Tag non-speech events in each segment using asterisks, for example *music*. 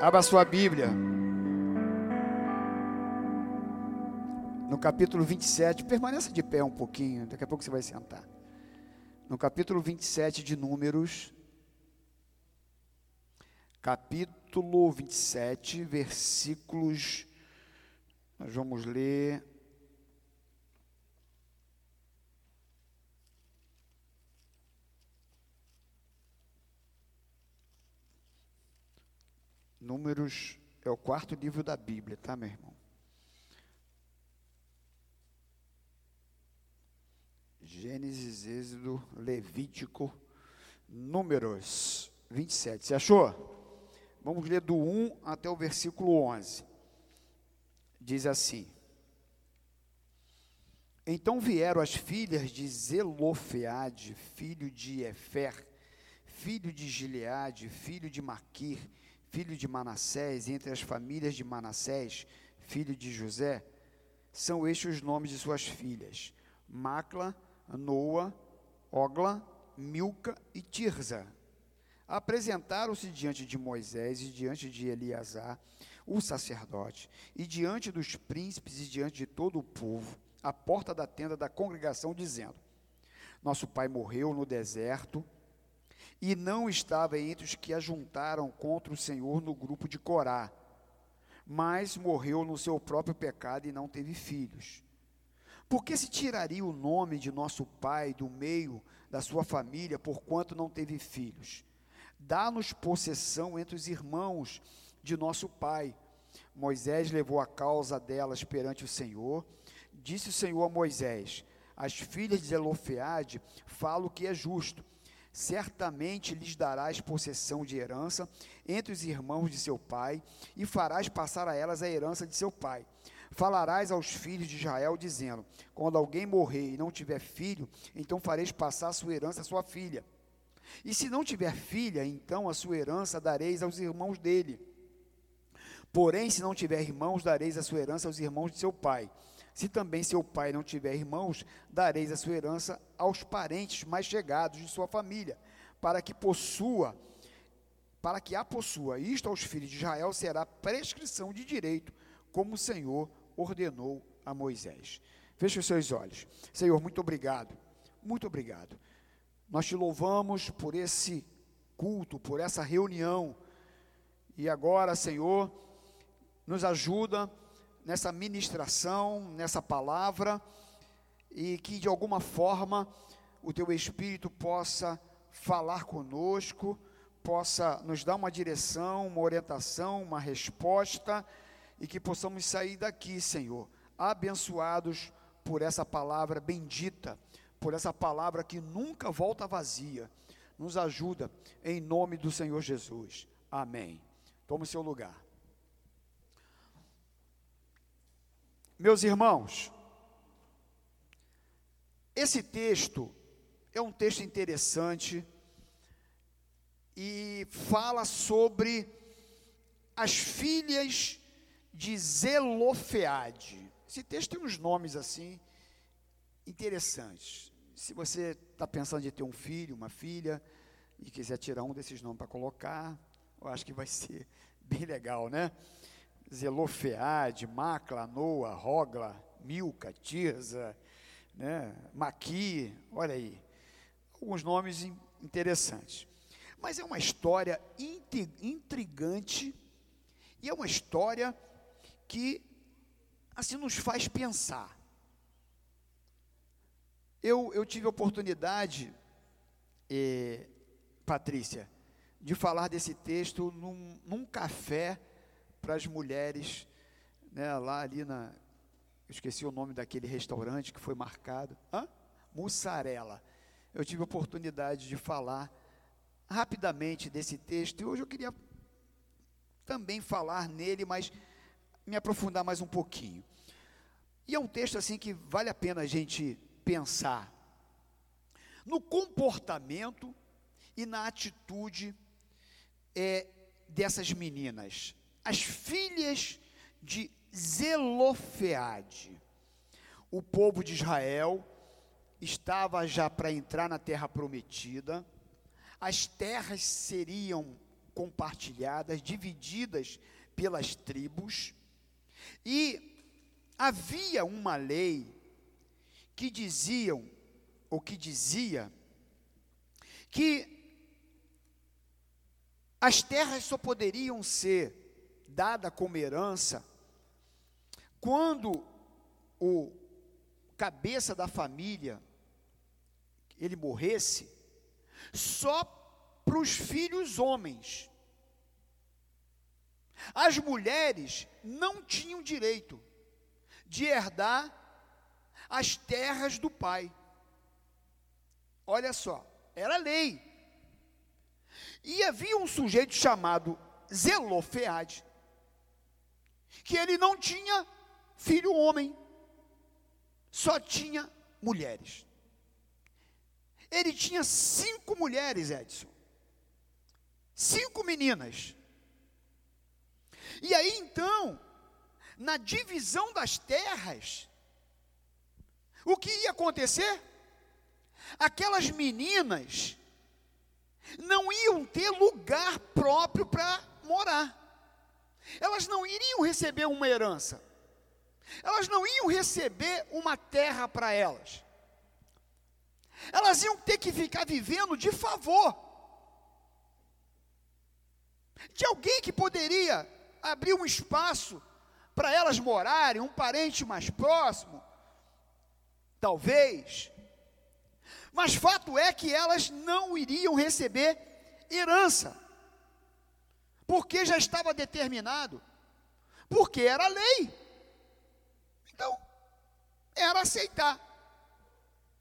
Abra sua Bíblia. No capítulo 27, permaneça de pé um pouquinho, daqui a pouco você vai sentar. No capítulo 27 de Números, capítulo 27, versículos, nós vamos ler Números é o quarto livro da Bíblia, tá, meu irmão? Gênesis, Êxodo, Levítico, Números 27. Você achou? Vamos ler do 1 até o versículo 11. Diz assim: Então vieram as filhas de Zelofeade, filho de Efer, filho de Gileade, filho de Maquir, filho de Manassés, entre as famílias de Manassés, filho de José, são estes os nomes de suas filhas: Macla, Noa, Ogla, Milca e Tirza. Apresentaram-se diante de Moisés e diante de Eleazar, o sacerdote, e diante dos príncipes e diante de todo o povo, à porta da tenda da congregação, dizendo: Nosso pai morreu no deserto e não estava entre os que ajuntaram contra o Senhor no grupo de Corá, mas morreu no seu próprio pecado e não teve filhos. Por que se tiraria o nome de nosso pai do meio da sua família, porquanto não teve filhos? Dá-nos possessão entre os irmãos de nosso pai. Moisés levou a causa delas perante o Senhor. Disse o Senhor a Moisés: As filhas de Zelofeade falam que é justo certamente lhes darás possessão de herança entre os irmãos de seu pai, e farás passar a elas a herança de seu pai. Falarás aos filhos de Israel, dizendo: Quando alguém morrer e não tiver filho, então fareis passar a sua herança à sua filha. E se não tiver filha, então a sua herança dareis aos irmãos dele. Porém, se não tiver irmãos, dareis a sua herança aos irmãos de seu pai. Se também seu pai não tiver irmãos, dareis a sua herança aos parentes mais chegados de sua família, para que possua, para que a possua. Isto aos filhos de Israel será prescrição de direito, como o Senhor ordenou a Moisés. Feche os seus olhos. Senhor, muito obrigado. Muito obrigado. Nós te louvamos por esse culto, por essa reunião. E agora, Senhor, nos ajuda nessa ministração, nessa palavra, e que de alguma forma o teu Espírito possa falar conosco, possa nos dar uma direção, uma orientação, uma resposta, e que possamos sair daqui, Senhor, abençoados por essa palavra bendita, por essa palavra que nunca volta vazia. Nos ajuda em nome do Senhor Jesus. Amém. Tome seu lugar. Meus irmãos, esse texto é um texto interessante e fala sobre as filhas de Zelofeade. Esse texto tem uns nomes assim interessantes. Se você está pensando em ter um filho, uma filha, e quiser tirar um desses nomes para colocar, eu acho que vai *laughs* ser bem legal, né? Zelofeade, Macla, Noa, Rogla, Milca, Tirza, né, Maqui, olha aí, alguns nomes interessantes. Mas é uma história intrigante e é uma história que assim nos faz pensar. Eu, eu tive a oportunidade, eh, Patrícia, de falar desse texto num, num café para as mulheres, né, lá ali na. Esqueci o nome daquele restaurante que foi marcado. Hã? Mussarela. Eu tive a oportunidade de falar rapidamente desse texto e hoje eu queria também falar nele, mas me aprofundar mais um pouquinho. E é um texto assim que vale a pena a gente pensar no comportamento e na atitude é, dessas meninas as filhas de Zelofeade. O povo de Israel estava já para entrar na terra prometida, as terras seriam compartilhadas, divididas pelas tribos, e havia uma lei que diziam, ou que dizia, que as terras só poderiam ser dadas como herança quando o cabeça da família ele morresse, só para os filhos homens. As mulheres não tinham direito de herdar as terras do pai. Olha só, era lei. E havia um sujeito chamado Zelofeade, que ele não tinha filho homem, só tinha mulheres. Ele tinha cinco mulheres, Edson. Cinco meninas. E aí então, na divisão das terras, o que ia acontecer? Aquelas meninas não iam ter lugar próprio para morar. Elas não iriam receber uma herança. Elas não iam receber uma terra para elas. Elas iam ter que ficar vivendo de favor. De alguém que poderia abrir um espaço para elas morarem, um parente mais próximo. Talvez. Mas fato é que elas não iriam receber herança, porque já estava determinado, porque era lei. Então, era aceitar.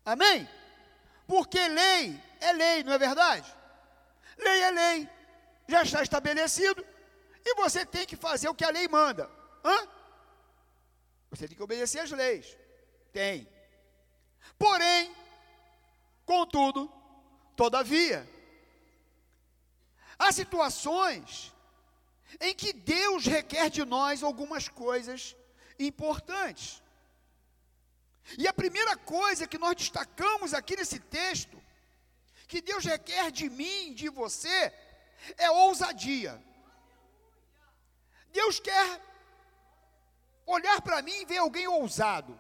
Amém? Porque lei é lei, não é verdade? Lei é lei, já está estabelecido, e você tem que fazer o que a lei manda. Hã? Você tem que obedecer as leis. Tem. Porém, Contudo, todavia, há situações em que Deus requer de nós algumas coisas importantes. E a primeira coisa que nós destacamos aqui nesse texto, que Deus requer de mim, de você, é ousadia. Deus quer olhar para mim e ver alguém ousado.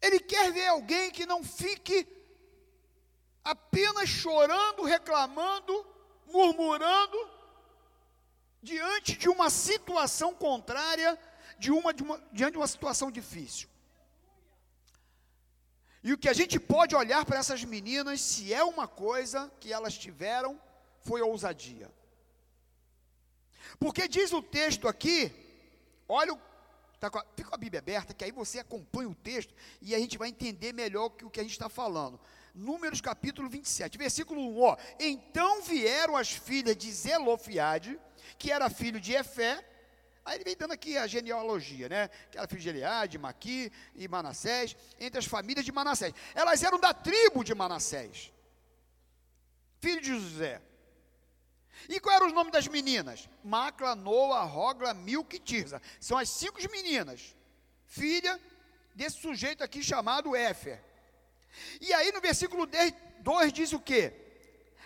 Ele quer ver alguém que não fique apenas chorando, reclamando, murmurando, diante de uma situação contrária, de uma, de uma, diante de uma situação difícil. E o que a gente pode olhar para essas meninas, se é uma coisa que elas tiveram, foi ousadia. Porque diz o texto aqui, olha Tá com a, fica com a Bíblia aberta, que aí você acompanha o texto e a gente vai entender melhor o que a gente está falando. Números capítulo 27, versículo 1, ó. Então vieram as filhas de Zelofiade, que era filho de Efé, Aí ele vem dando aqui a genealogia, né? Que era filho de Eliade, Maqui e Manassés, entre as famílias de Manassés. Elas eram da tribo de Manassés, filho de José. E qual era o nome das meninas? Macla, Noa, Rogla, Milk e Tirza. São as cinco meninas, filha desse sujeito aqui chamado Éfer. E aí no versículo 2 diz o quê?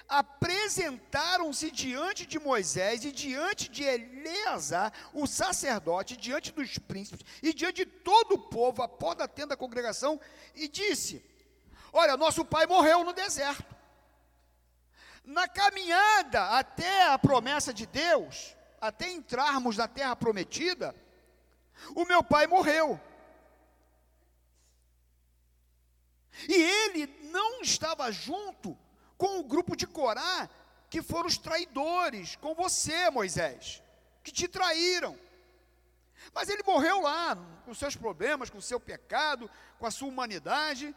Apresentaram-se diante de Moisés e diante de Eleazar, o sacerdote, diante dos príncipes e diante de todo o povo, a porta da tenda da congregação, e disse: Olha, nosso pai morreu no deserto na caminhada até a promessa de Deus, até entrarmos na terra prometida, o meu pai morreu. E ele não estava junto com o grupo de Corá, que foram os traidores, com você, Moisés, que te traíram. Mas ele morreu lá, com seus problemas, com seu pecado, com a sua humanidade,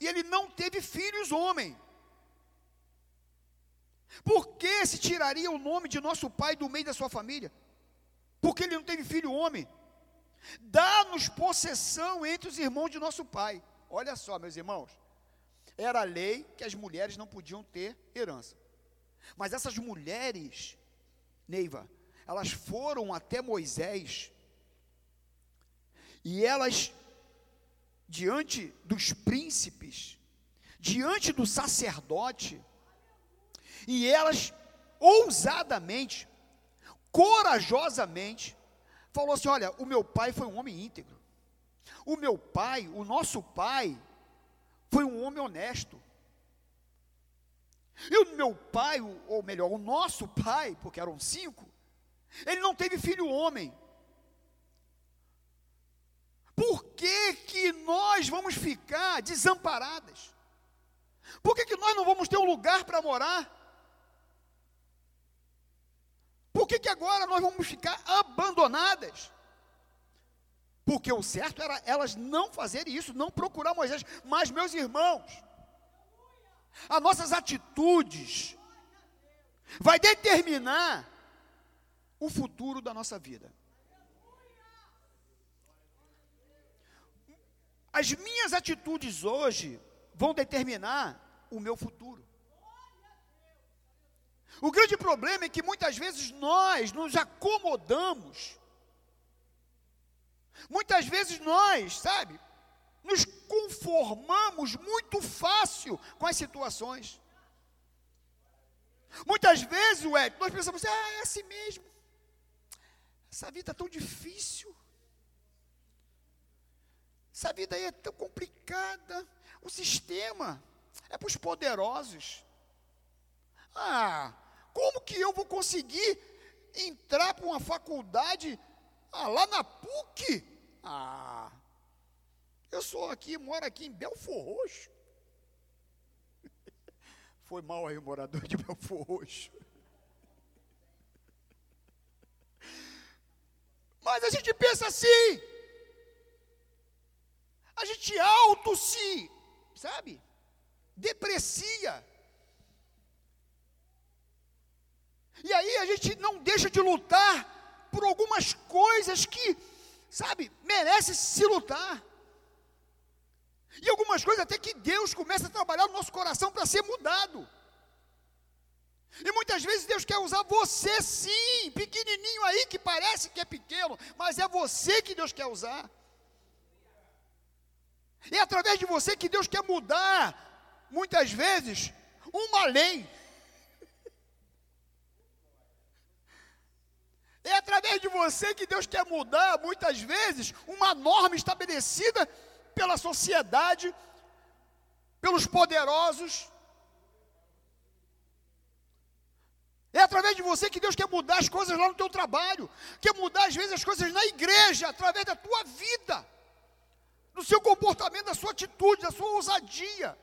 e ele não teve filhos homem. Por que se tiraria o nome de nosso pai do meio da sua família? Porque ele não teve filho homem. Dá-nos possessão entre os irmãos de nosso pai. Olha só, meus irmãos. Era lei que as mulheres não podiam ter herança. Mas essas mulheres, Neiva, elas foram até Moisés e elas, diante dos príncipes, diante do sacerdote, E elas, ousadamente, corajosamente, falou assim: Olha, o meu pai foi um homem íntegro. O meu pai, o nosso pai, foi um homem honesto. E o meu pai, ou melhor, o nosso pai, porque eram cinco, ele não teve filho homem. Por que, que nós vamos ficar desamparadas? Por que, que nós não vamos ter um lugar para morar? Por que, que agora nós vamos ficar abandonadas? Porque o certo era elas não fazerem isso, não procurar Moisés. Mas, meus irmãos, as nossas atitudes vai determinar o futuro da nossa vida. As minhas atitudes hoje vão determinar o meu futuro. O grande problema é que muitas vezes nós nos acomodamos. Muitas vezes nós, sabe, nos conformamos muito fácil com as situações. Muitas vezes, ué, nós pensamos, ah, é assim mesmo. Essa vida é tão difícil. Essa vida aí é tão complicada. O sistema é para os poderosos. Ah, como que eu vou conseguir entrar para uma faculdade ah, lá na PUC? Ah, eu sou aqui, moro aqui em Belfor Roxo. *laughs* Foi mal aí o morador de Belfor Roxo. *laughs* Mas a gente pensa assim. A gente auto se, sabe? Deprecia. E aí a gente não deixa de lutar por algumas coisas que, sabe, merece se lutar. E algumas coisas até que Deus começa a trabalhar no nosso coração para ser mudado. E muitas vezes Deus quer usar você sim, pequenininho aí que parece que é pequeno, mas é você que Deus quer usar. É através de você que Deus quer mudar, muitas vezes, uma lei. É através de você que Deus quer mudar, muitas vezes, uma norma estabelecida pela sociedade, pelos poderosos. É através de você que Deus quer mudar as coisas lá no teu trabalho, quer mudar às vezes as coisas na igreja, através da tua vida, do seu comportamento, da sua atitude, da sua ousadia.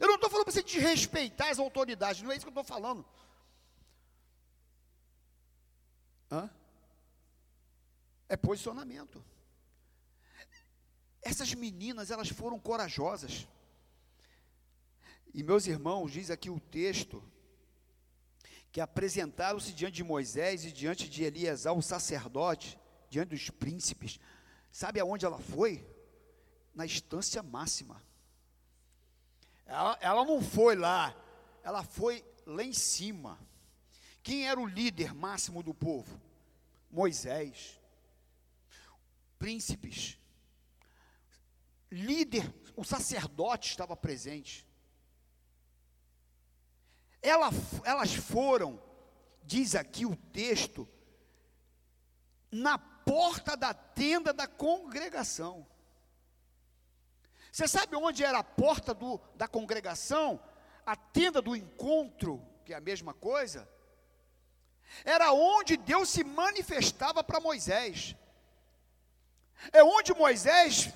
Eu não estou falando para você desrespeitar as autoridades, não é isso que eu estou falando. Hã? É posicionamento. Essas meninas, elas foram corajosas. E meus irmãos, diz aqui o texto, que apresentaram-se diante de Moisés e diante de Eliasar, o sacerdote, diante dos príncipes. Sabe aonde ela foi? Na instância máxima. Ela, ela não foi lá, ela foi lá em cima. Quem era o líder máximo do povo? Moisés. Príncipes. Líder, o sacerdote estava presente. Ela, elas foram, diz aqui o texto, na porta da tenda da congregação. Você sabe onde era a porta do, da congregação? A tenda do encontro, que é a mesma coisa? Era onde Deus se manifestava para Moisés. É onde Moisés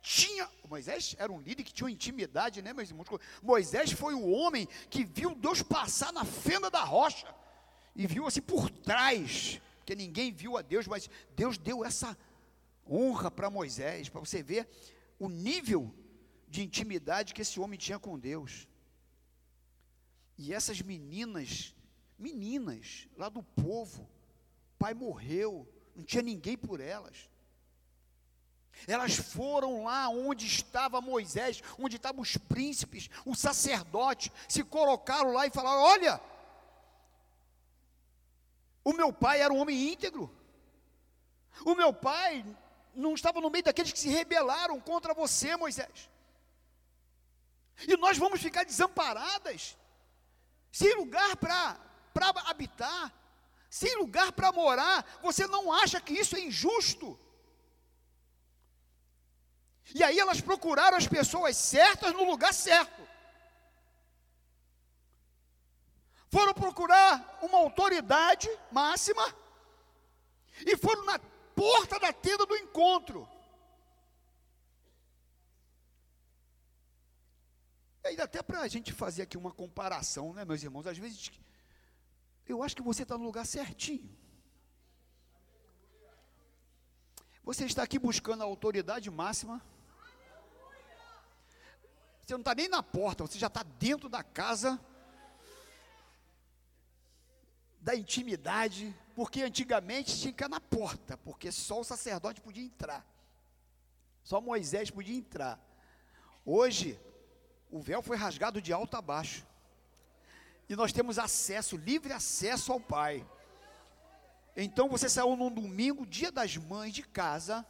tinha. Moisés era um líder que tinha intimidade, né, meus irmãos? Moisés foi o homem que viu Deus passar na fenda da rocha e viu assim por trás, porque ninguém viu a Deus, mas Deus deu essa honra para Moisés, para você ver o nível de intimidade que esse homem tinha com Deus. E essas meninas, meninas lá do povo, pai morreu, não tinha ninguém por elas. Elas foram lá onde estava Moisés, onde estavam os príncipes, o sacerdote, se colocaram lá e falaram: Olha, o meu pai era um homem íntegro, o meu pai não estava no meio daqueles que se rebelaram contra você, Moisés, e nós vamos ficar desamparadas. sem lugar para habitar, sem lugar para morar, você não acha que isso é injusto? E aí elas procuraram as pessoas certas no lugar certo. Foram procurar uma autoridade máxima e foram na porta da tenda do encontro. E aí, até para a gente fazer aqui uma comparação, né, meus irmãos? Às vezes, eu acho que você está no lugar certinho. Você está aqui buscando a autoridade máxima. Você não está nem na porta, você já está dentro da casa da intimidade, porque antigamente tinha que ficar na porta, porque só o sacerdote podia entrar. Só Moisés podia entrar. Hoje, o véu foi rasgado de alto a baixo. E nós temos acesso, livre acesso ao Pai. Então você saiu num domingo, dia das mães de casa,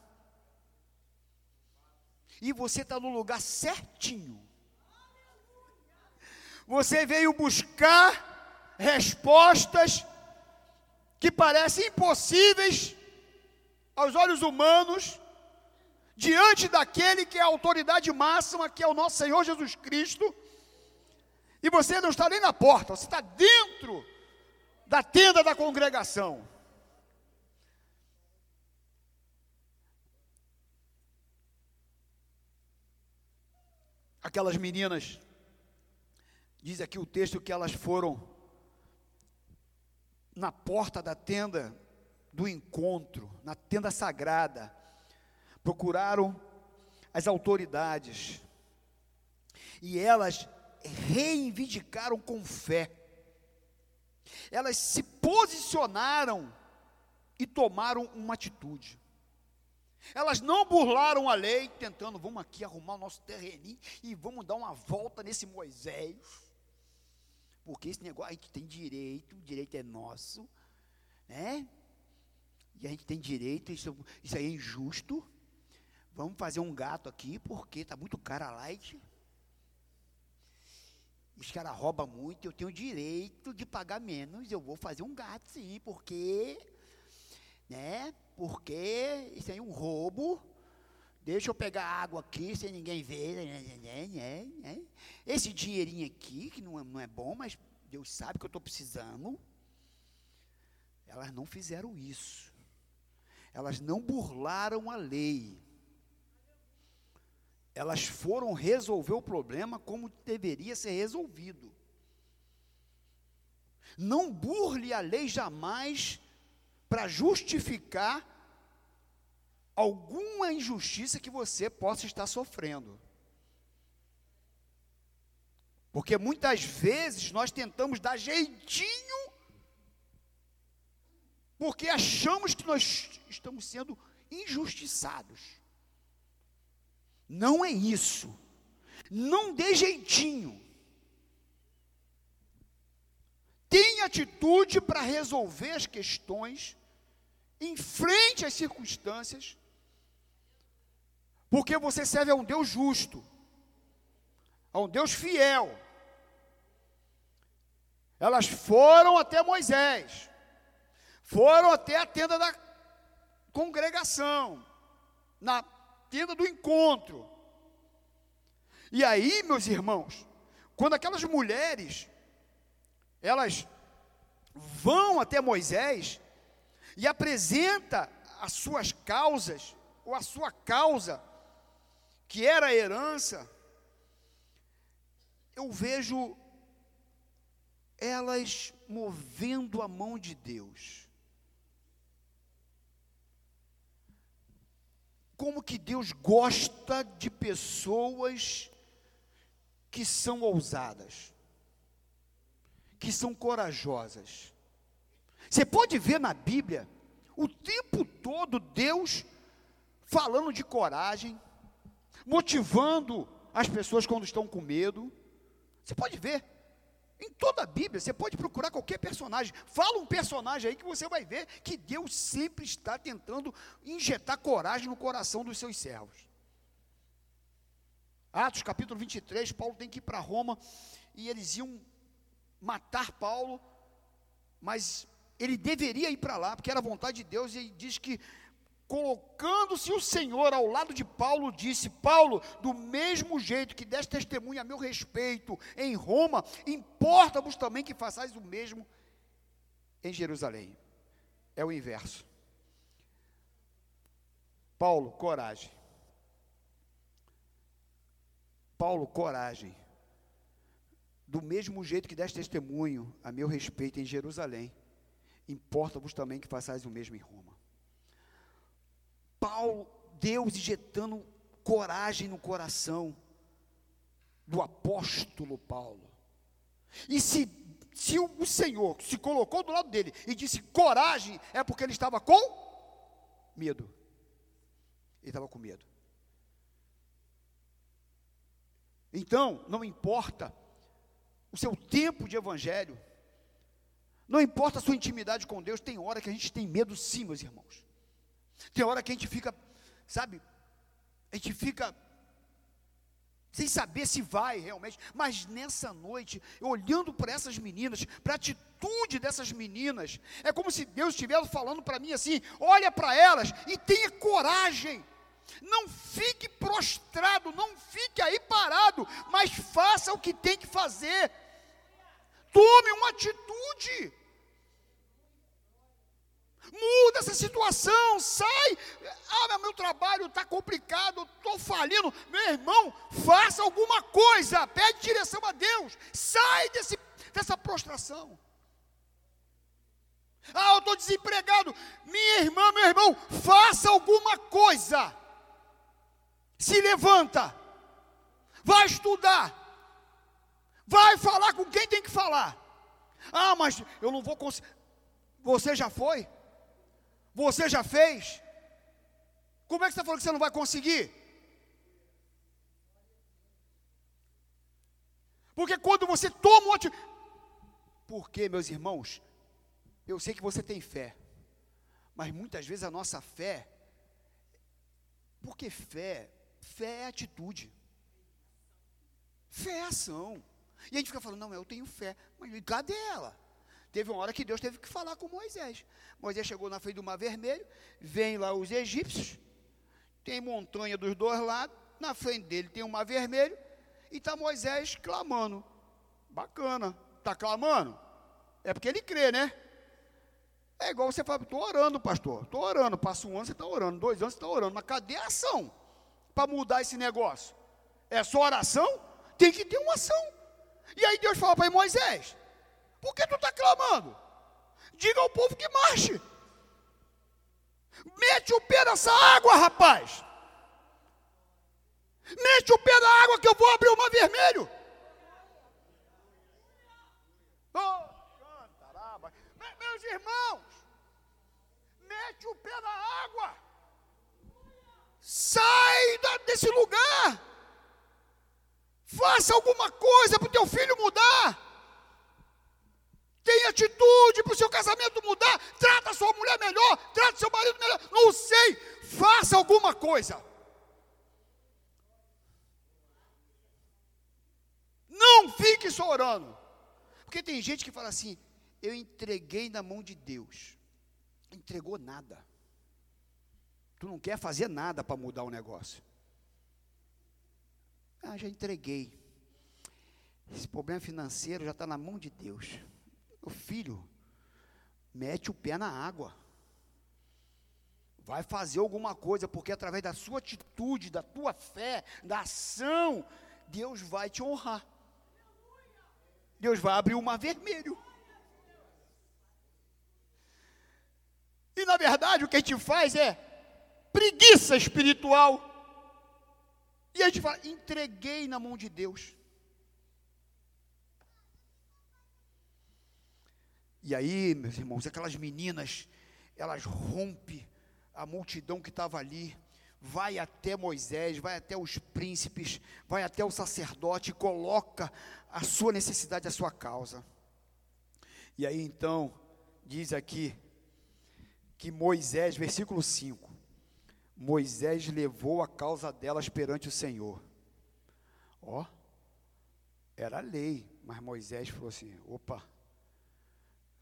e você está no lugar certinho. Você veio buscar respostas que parecem impossíveis aos olhos humanos, diante daquele que é a autoridade máxima, que é o nosso Senhor Jesus Cristo, e você não está nem na porta, você está dentro da tenda da congregação. Aquelas meninas, diz aqui o texto que elas foram na porta da tenda do encontro, na tenda sagrada, procuraram as autoridades e elas reivindicaram com fé, elas se posicionaram e tomaram uma atitude. Elas não burlaram a lei, tentando, vamos aqui arrumar o nosso terreninho e vamos dar uma volta nesse Moisés porque esse negócio a gente tem direito, o direito é nosso, né? E a gente tem direito, isso, isso aí é injusto. Vamos fazer um gato aqui, porque está muito caro a light. Os caras roubam muito, eu tenho direito de pagar menos, eu vou fazer um gato sim, porque, né? Porque isso aí é um roubo. Deixa eu pegar água aqui sem ninguém ver. Né, né, né, Esse dinheirinho aqui, que não é, não é bom, mas Deus sabe que eu estou precisando. Elas não fizeram isso. Elas não burlaram a lei. Elas foram resolver o problema como deveria ser resolvido. Não burle a lei jamais para justificar alguma injustiça que você possa estar sofrendo. Porque muitas vezes nós tentamos dar jeitinho, porque achamos que nós estamos sendo injustiçados. Não é isso. Não dê jeitinho. Tenha atitude para resolver as questões, enfrente as circunstâncias, porque você serve a um Deus justo, a um Deus fiel. Elas foram até Moisés, foram até a tenda da congregação, na tenda do encontro. E aí, meus irmãos, quando aquelas mulheres, elas vão até Moisés e apresenta as suas causas, ou a sua causa, que era a herança, eu vejo elas movendo a mão de Deus. Como que Deus gosta de pessoas que são ousadas, que são corajosas. Você pode ver na Bíblia o tempo todo Deus falando de coragem, motivando as pessoas quando estão com medo. Você pode ver. Em toda a Bíblia, você pode procurar qualquer personagem. Fala um personagem aí que você vai ver que Deus sempre está tentando injetar coragem no coração dos seus servos. Atos capítulo 23, Paulo tem que ir para Roma e eles iam matar Paulo, mas ele deveria ir para lá, porque era vontade de Deus, e diz que, colocando-se o Senhor ao lado de Paulo, disse: Paulo, do mesmo jeito que deste testemunho a meu respeito em Roma, importa-vos também que façais o mesmo em Jerusalém. É o inverso. Paulo, coragem. Paulo, coragem. Do mesmo jeito que deste testemunho a meu respeito em Jerusalém, importa-vos também que façais o mesmo em Roma. Paulo, Deus injetando coragem no coração do apóstolo Paulo. E se, se o, Senhor se colocou do lado dele e disse coragem, é porque ele estava com medo. Ele estava com medo. Então, não importa o seu tempo de evangelho, não importa a sua intimidade com Deus, tem hora que a gente tem medo sim, meus irmãos. Tem hora que a gente fica, sabe, a gente fica sem saber se vai realmente, mas nessa noite, olhando para essas meninas, para a atitude dessas meninas, é como se Deus estivesse falando para mim assim: olha para elas e tenha coragem. Não fique prostrado, não fique aí parado, mas faça o que tem que fazer. Tome uma atitude. Muda essa situação, sai. Ah, meu trabalho está complicado, estou falindo. Meu irmão, faça alguma coisa, pede direção a Deus, sai desse, dessa prostração. Ah, eu estou desempregado. Minha irmã, meu irmão, faça alguma coisa se levanta, vai estudar, vai falar com quem tem que falar. Ah, mas eu não vou conseguir. Você já foi? Você já fez? Como é que você falou que você não vai conseguir? Porque quando você toma um atitude. Porque, meus irmãos, eu sei que você tem fé, mas muitas vezes a nossa fé, porque fé Fé é atitude. Fé é ação. E a gente fica falando, não, eu tenho fé. Mas cadê ela? Teve uma hora que Deus teve que falar com Moisés. Moisés chegou na frente do Mar Vermelho, vem lá os egípcios, tem montanha dos dois lados, na frente dele tem o Mar Vermelho, e está Moisés clamando. Bacana. Está clamando? É porque ele crê, né? É igual você fala, estou orando, pastor. Estou orando. Passa um ano, você está orando. Dois anos, você está orando. Mas cadê a ação? para mudar esse negócio? É só oração? Tem que ter uma ação. E aí Deus fala para Moisés: Por que tu está clamando? Diga ao povo que marche. Mete o pé nessa água, rapaz. Mete o pé na água que eu vou abrir o mar vermelho. Oh, meus irmãos, mete o pé na água. Sai desse lugar. Faça alguma coisa para o teu filho mudar. Tenha atitude para o seu casamento mudar. Trata a sua mulher melhor. Trata seu marido melhor. Não sei. Faça alguma coisa. Não fique só orando. Porque tem gente que fala assim: eu entreguei na mão de Deus. Entregou nada. Tu não quer fazer nada para mudar o negócio. Ah, já entreguei. Esse problema financeiro já está na mão de Deus. Meu filho, mete o pé na água. Vai fazer alguma coisa, porque através da sua atitude, da tua fé, da ação, Deus vai te honrar. Deus vai abrir o mar vermelho. E na verdade o que a gente faz é preguiça espiritual. E a gente fala, entreguei na mão de Deus. E aí, meus irmãos, aquelas meninas, elas rompem a multidão que estava ali, vai até Moisés, vai até os príncipes, vai até o sacerdote e coloca a sua necessidade, a sua causa. E aí então, diz aqui que Moisés, versículo 5, Moisés levou a causa delas perante o Senhor. Ó, era lei. Mas Moisés falou assim: opa,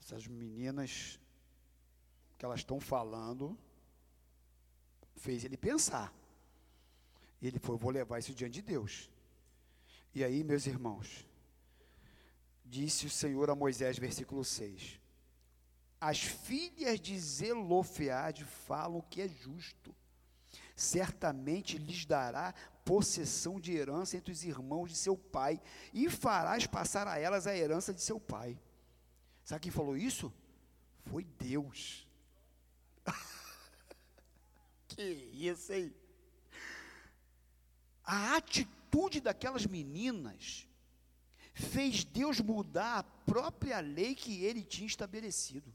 essas meninas que elas estão falando, fez ele pensar. Ele falou: vou levar isso diante de Deus. E aí, meus irmãos, disse o Senhor a Moisés, versículo 6: As filhas de Zelofeade falam que é justo, certamente lhes dará possessão de herança entre os irmãos de seu pai, e farás passar a elas a herança de seu pai. Sabe quem falou isso? Foi Deus. *laughs* que isso, hein? A atitude daquelas meninas fez Deus mudar a própria lei que ele tinha estabelecido.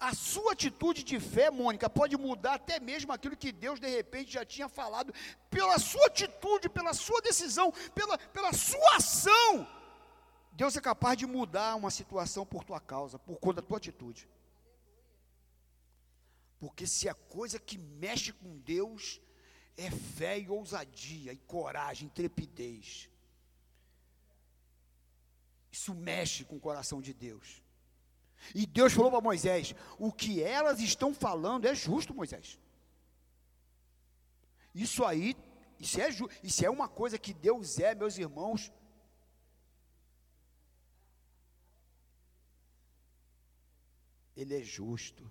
A sua atitude de fé, Mônica, pode mudar até mesmo aquilo que Deus de repente já tinha falado, pela sua atitude, pela sua decisão, pela, pela sua ação. Deus é capaz de mudar uma situação por tua causa, por conta da tua atitude. Porque se a coisa que mexe com Deus é fé e ousadia, e coragem, intrepidez. Isso mexe com o coração de Deus. E Deus falou para Moisés: o que elas estão falando é justo, Moisés. Isso aí, isso é, isso é uma coisa que Deus é, meus irmãos. Ele é justo.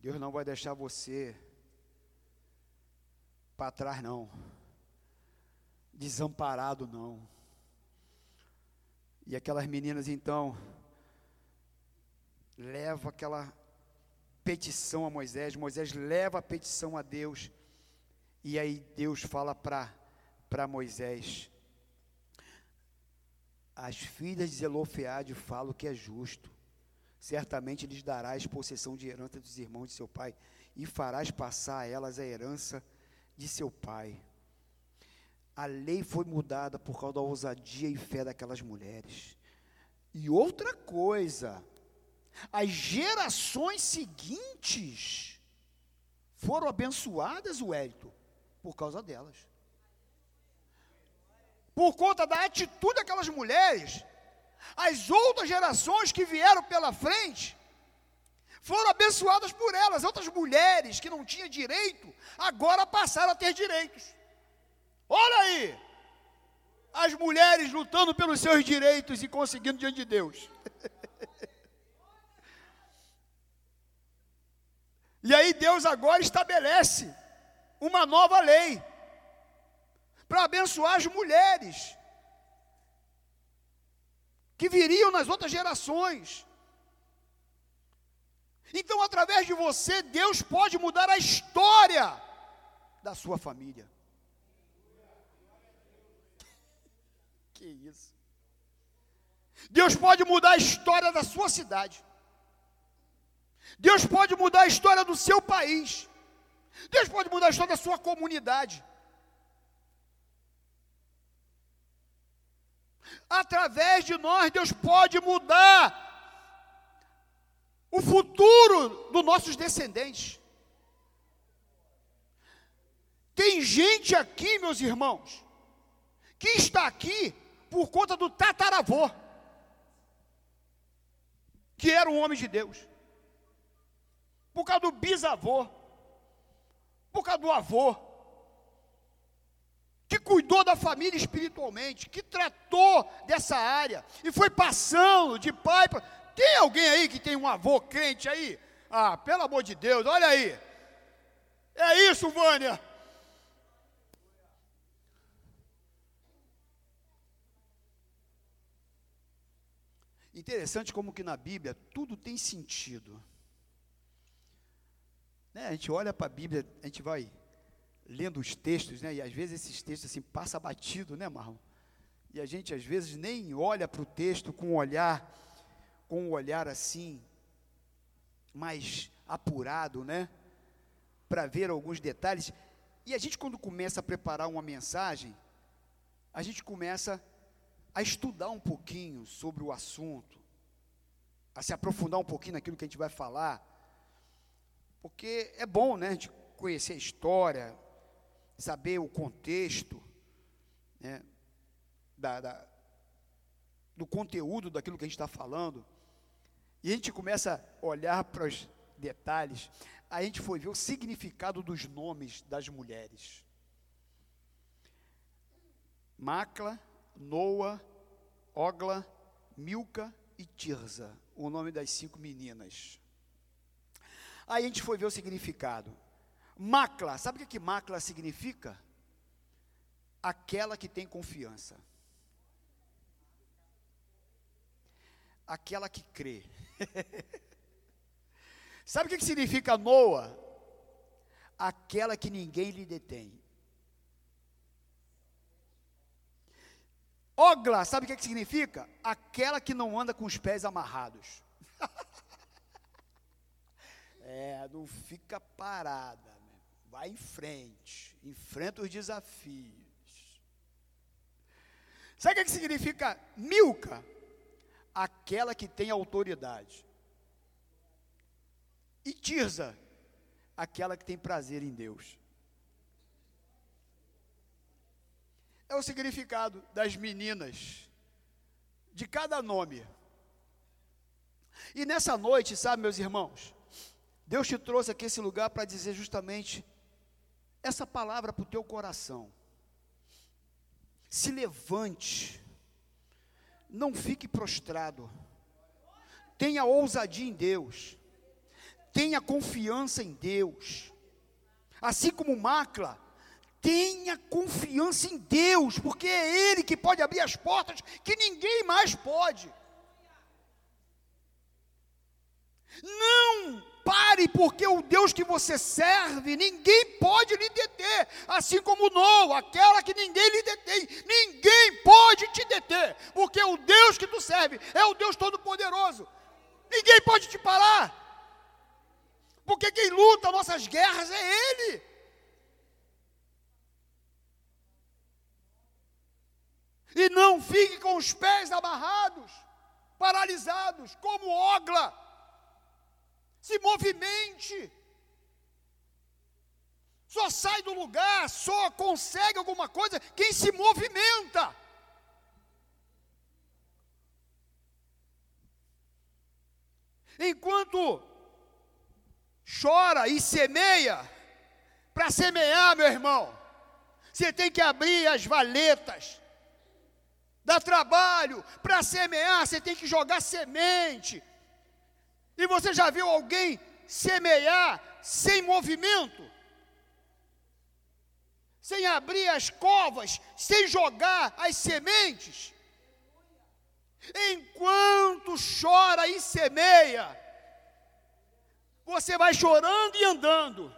Deus não vai deixar você para trás, não. Desamparado, não. E aquelas meninas então leva aquela petição a Moisés, Moisés leva a petição a Deus. E aí Deus fala para para Moisés: As filhas de Zelofeade falam que é justo. Certamente lhes darás possessão de herança dos irmãos de seu pai e farás passar a elas a herança de seu pai a lei foi mudada por causa da ousadia e fé daquelas mulheres. E outra coisa, as gerações seguintes foram abençoadas, Hélito, por causa delas. Por conta da atitude daquelas mulheres, as outras gerações que vieram pela frente foram abençoadas por elas. Outras mulheres que não tinham direito, agora passaram a ter direitos. Olha aí, as mulheres lutando pelos seus direitos e conseguindo diante de Deus. *laughs* e aí Deus agora estabelece uma nova lei para abençoar as mulheres que viriam nas outras gerações. Então, através de você, Deus pode mudar a história da sua família. Que isso? Deus pode mudar a história da sua cidade. Deus pode mudar a história do seu país. Deus pode mudar a história da sua comunidade. Através de nós, Deus pode mudar o futuro dos nossos descendentes. Tem gente aqui, meus irmãos, que está aqui por conta do tataravô, que era um homem de Deus, por causa do bisavô, por causa do avô, que cuidou da família espiritualmente, que tratou dessa área e foi passando de pai para. Tem alguém aí que tem um avô crente aí? Ah, pelo amor de Deus, olha aí. É isso, Vânia. Interessante como que na Bíblia tudo tem sentido. Né? A gente olha para a Bíblia, a gente vai lendo os textos, né? E às vezes esses textos assim passa batido, né, Marlon? E a gente às vezes nem olha para o texto com um olhar, com um olhar assim mais apurado, né? Para ver alguns detalhes. E a gente quando começa a preparar uma mensagem, a gente começa a estudar um pouquinho sobre o assunto, a se aprofundar um pouquinho naquilo que a gente vai falar, porque é bom, né, a gente conhecer a história, saber o contexto, né, da, da, do conteúdo daquilo que a gente está falando, e a gente começa a olhar para os detalhes, a gente foi ver o significado dos nomes das mulheres. Macla, Noa, Ogla, Milca e Tirza, o nome das cinco meninas. Aí a gente foi ver o significado. Macla, sabe o que, que macla significa? Aquela que tem confiança. Aquela que crê. *laughs* sabe o que, que significa Noa? Aquela que ninguém lhe detém. Ogla, sabe o que, que significa? Aquela que não anda com os pés amarrados. *laughs* é, não fica parada. Né? Vai em frente, enfrenta os desafios. Sabe o que, que significa milca? Aquela que tem autoridade. E Tirza, aquela que tem prazer em Deus. É o significado das meninas, de cada nome. E nessa noite, sabe, meus irmãos, Deus te trouxe aqui esse lugar para dizer justamente essa palavra para o teu coração. Se levante, não fique prostrado, tenha ousadia em Deus, tenha confiança em Deus, assim como Macla Tenha confiança em Deus, porque é Ele que pode abrir as portas que ninguém mais pode. Não pare, porque o Deus que você serve, ninguém pode lhe deter, assim como Noa, aquela que ninguém lhe detém, ninguém pode te deter, porque o Deus que tu serve é o Deus Todo-Poderoso, ninguém pode te parar, porque quem luta nossas guerras é Ele. E não fique com os pés amarrados, paralisados, como ogla. Se movimente. Só sai do lugar, só consegue alguma coisa quem se movimenta. Enquanto chora e semeia, para semear, meu irmão, você tem que abrir as valetas, dá trabalho. Para semear, você tem que jogar semente. E você já viu alguém semear sem movimento? Sem abrir as covas, sem jogar as sementes? Enquanto chora e semeia, você vai chorando e andando.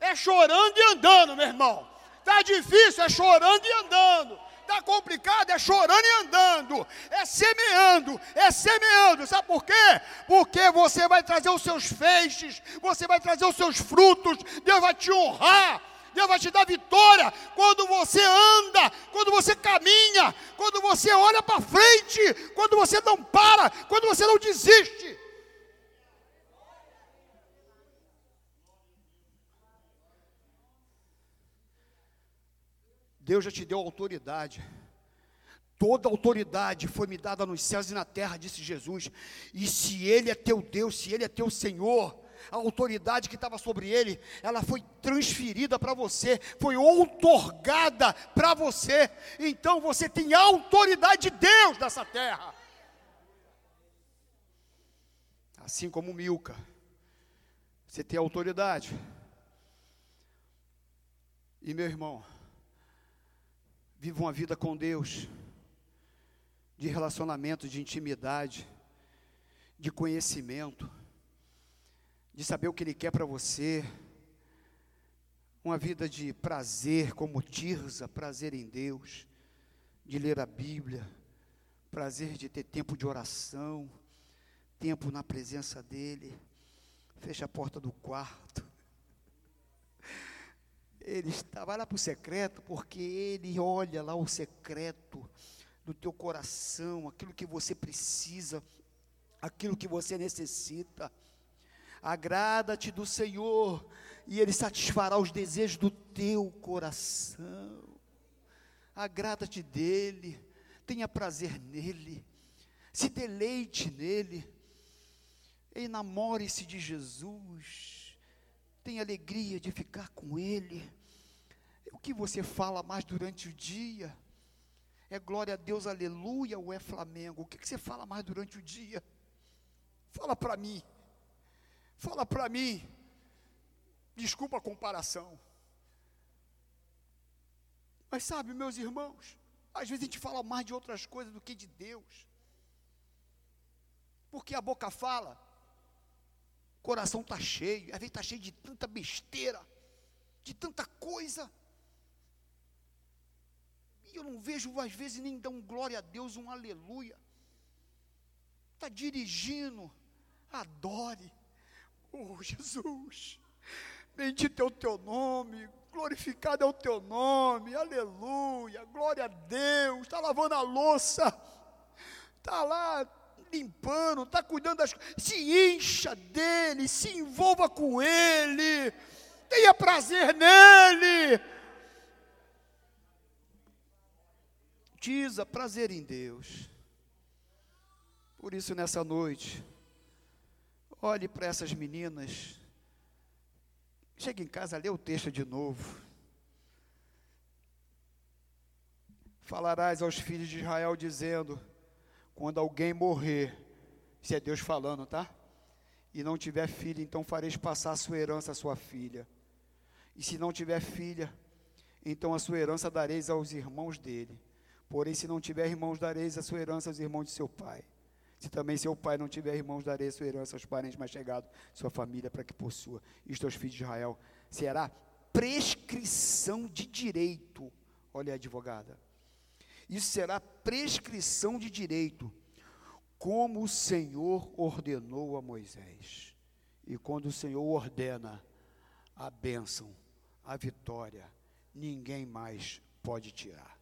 É chorando e andando, meu irmão. Está difícil, é chorando e andando. Está complicado, é chorando e andando, é semeando, é semeando. Sabe por quê? Porque você vai trazer os seus feixes, você vai trazer os seus frutos, Deus vai te honrar. Deus vai te dar vitória quando você anda, quando você caminha, quando você olha para frente, quando você não para, quando você não desiste. Deus já te deu autoridade. Toda autoridade foi me dada nos céus e na terra, disse Jesus. E se Ele é teu Deus, se Ele é teu Senhor, a autoridade que estava sobre Ele, ela foi transferida para você, foi outorgada para você. Então você tem a autoridade de Deus nessa terra. Assim como Milca, você tem autoridade. E meu irmão, Viva uma vida com Deus, de relacionamento, de intimidade, de conhecimento, de saber o que Ele quer para você. Uma vida de prazer, como Tirza, prazer em Deus, de ler a Bíblia, prazer de ter tempo de oração, tempo na presença dEle. Fecha a porta do quarto ele está, vai lá para o secreto, porque ele olha lá o secreto do teu coração, aquilo que você precisa, aquilo que você necessita. Agrada-te do Senhor, e Ele satisfará os desejos do teu coração. Agrada-te dEle, tenha prazer nele, se deleite nele, enamore-se de Jesus, tenha alegria de ficar com Ele. O que você fala mais durante o dia? É glória a Deus, aleluia, ou é Flamengo? O que, que você fala mais durante o dia? Fala para mim. Fala para mim. Desculpa a comparação. Mas sabe, meus irmãos, às vezes a gente fala mais de outras coisas do que de Deus. Porque a boca fala, coração está cheio, às vezes está cheio de tanta besteira, de tanta coisa. E eu não vejo, às vezes, nem dar um glória a Deus, um aleluia. Está dirigindo, adore. Oh, Jesus, bendito é o teu nome, glorificado é o teu nome, aleluia, glória a Deus, está lavando a louça, está lá limpando, está cuidando das coisas, se encha dele, se envolva com ele, tenha prazer nele. Tiza prazer em Deus. Por isso, nessa noite, Olhe para essas meninas. Chega em casa, lê o texto de novo. Falarás aos filhos de Israel dizendo: quando alguém morrer, se é Deus falando, tá? E não tiver filha, então fareis passar a sua herança à sua filha. E se não tiver filha, então a sua herança dareis aos irmãos dele. Porém, se não tiver irmãos, dareis a sua herança aos irmãos de seu pai. Se também seu pai não tiver irmãos, darei sua herança aos parentes mais chegados, sua família, para que possua. Isto aos filhos de Israel será prescrição de direito. Olha a advogada. Isso será prescrição de direito, como o Senhor ordenou a Moisés. E quando o Senhor ordena a bênção, a vitória, ninguém mais pode tirar.